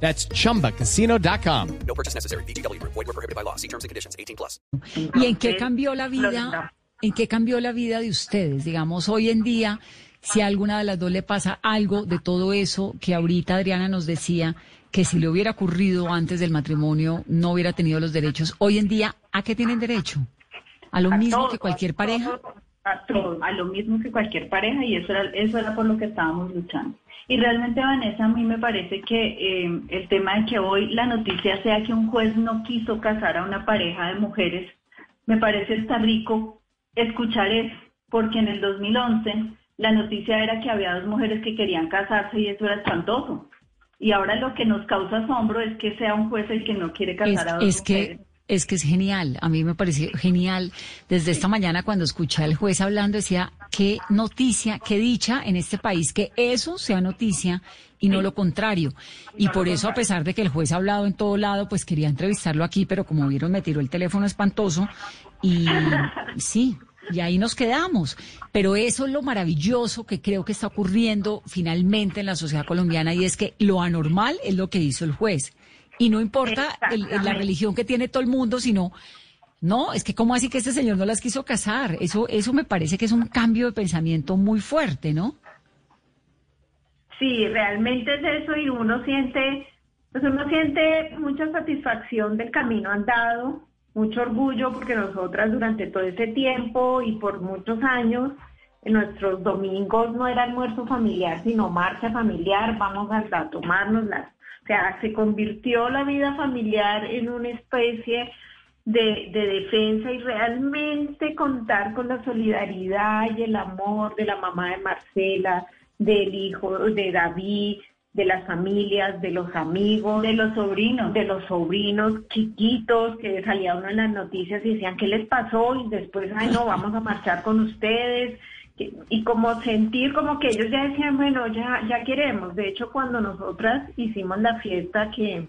That's chumbacasino.com. No purchase necessary. BGW. Void were prohibited by law. See terms and conditions. 18 plus. ¿Y en qué cambió la vida? ¿En qué cambió la vida de ustedes? Digamos, hoy en día, si a alguna de las dos le pasa algo de todo eso que ahorita Adriana nos decía, que si le hubiera ocurrido antes del matrimonio no hubiera tenido los derechos, hoy en día, ¿a qué tienen derecho? ¿A lo A mismo que cualquier pareja? A todo, a lo mismo que cualquier pareja y eso era, eso era por lo que estábamos luchando. Y realmente, Vanessa, a mí me parece que eh, el tema de que hoy la noticia sea que un juez no quiso casar a una pareja de mujeres, me parece está rico escuchar eso, porque en el 2011 la noticia era que había dos mujeres que querían casarse y eso era espantoso. Y ahora lo que nos causa asombro es que sea un juez el que no quiere Es, casar a dos es mujeres. que es que es genial. A mí me pareció genial. Desde esta mañana cuando escuché al juez hablando decía qué noticia, qué dicha en este país que eso sea noticia y no lo contrario. Y por eso a pesar de que el juez ha hablado en todo lado, pues quería entrevistarlo aquí, pero como vieron me tiró el teléfono espantoso y sí. Y ahí nos quedamos. Pero eso es lo maravilloso que creo que está ocurriendo finalmente en la sociedad colombiana y es que lo anormal es lo que hizo el juez. Y no importa el- la religión que tiene todo el mundo, sino, no, es que cómo así que este señor no las quiso casar. Eso, eso me parece que es un cambio de pensamiento muy fuerte, ¿no? Sí, realmente es eso y uno siente, pues uno siente mucha satisfacción del camino andado, mucho orgullo porque nosotras durante todo ese tiempo y por muchos años, en nuestros domingos no era almuerzo familiar, sino marcha familiar, vamos a, a tomárnoslas. O sea, se convirtió la vida familiar en una especie de, de defensa y realmente contar con la solidaridad y el amor de la mamá de Marcela, del hijo de David, de las familias, de los amigos, de los sobrinos, de los sobrinos chiquitos que salía uno en las noticias y decían qué les pasó y después, ay no, vamos a marchar con ustedes y como sentir como que ellos ya decían, bueno, ya, ya queremos. De hecho, cuando nosotras hicimos la fiesta que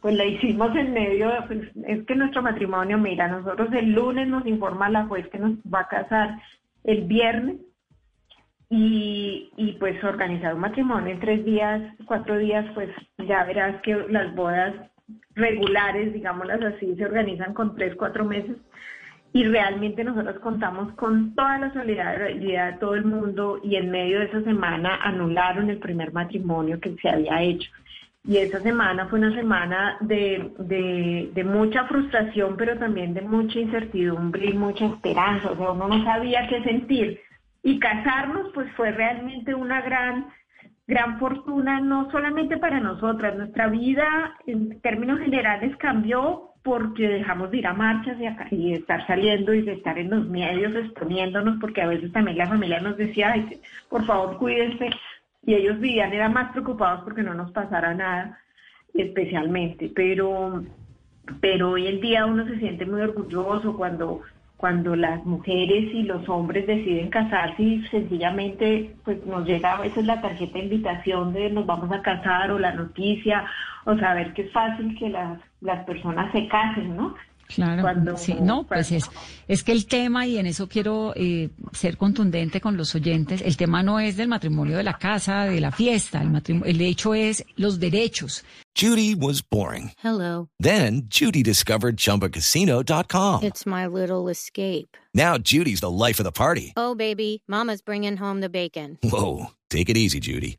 pues la hicimos en medio, pues, es que nuestro matrimonio, mira, nosotros el lunes nos informa la juez que nos va a casar el viernes y, y pues organizar un matrimonio en tres días, cuatro días, pues ya verás que las bodas regulares, digámoslas así, se organizan con tres, cuatro meses y realmente nosotros contamos con toda la solidaridad de todo el mundo y en medio de esa semana anularon el primer matrimonio que se había hecho. Y esa semana fue una semana de, de, mucha frustración, pero también de mucha incertidumbre y mucha esperanza. O sea, uno no sabía qué sentir. Y casarnos, pues fue realmente una gran, gran fortuna, no solamente para nosotras. Nuestra vida, en términos generales, cambió porque dejamos de ir a marchas y, a- y de estar saliendo y de estar en los medios exponiéndonos, porque a veces también la familia nos decía, Ay, por favor, cuídense. Y ellos vivían, eran más preocupados porque no nos pasara nada especialmente. Pero, pero hoy en día uno se siente muy orgulloso cuando cuando las mujeres y los hombres deciden casarse y sencillamente pues nos llega a veces la tarjeta de invitación de nos vamos a casar o la noticia o saber que es fácil que las, las personas se casen, ¿no? Claro, Cuando- sí, no, pues cuando- es, es que el tema, y en eso quiero eh, ser contundente con los oyentes, el tema no es del matrimonio de la casa, de la fiesta, el, matrimonio, el hecho es los derechos. Judy was boring. Hello. Then Judy discovered ChumbaCasino.com. It's my little escape. Now Judy's the life of the party. Oh, baby, Mama's bringing home the bacon. Whoa, take it easy, Judy.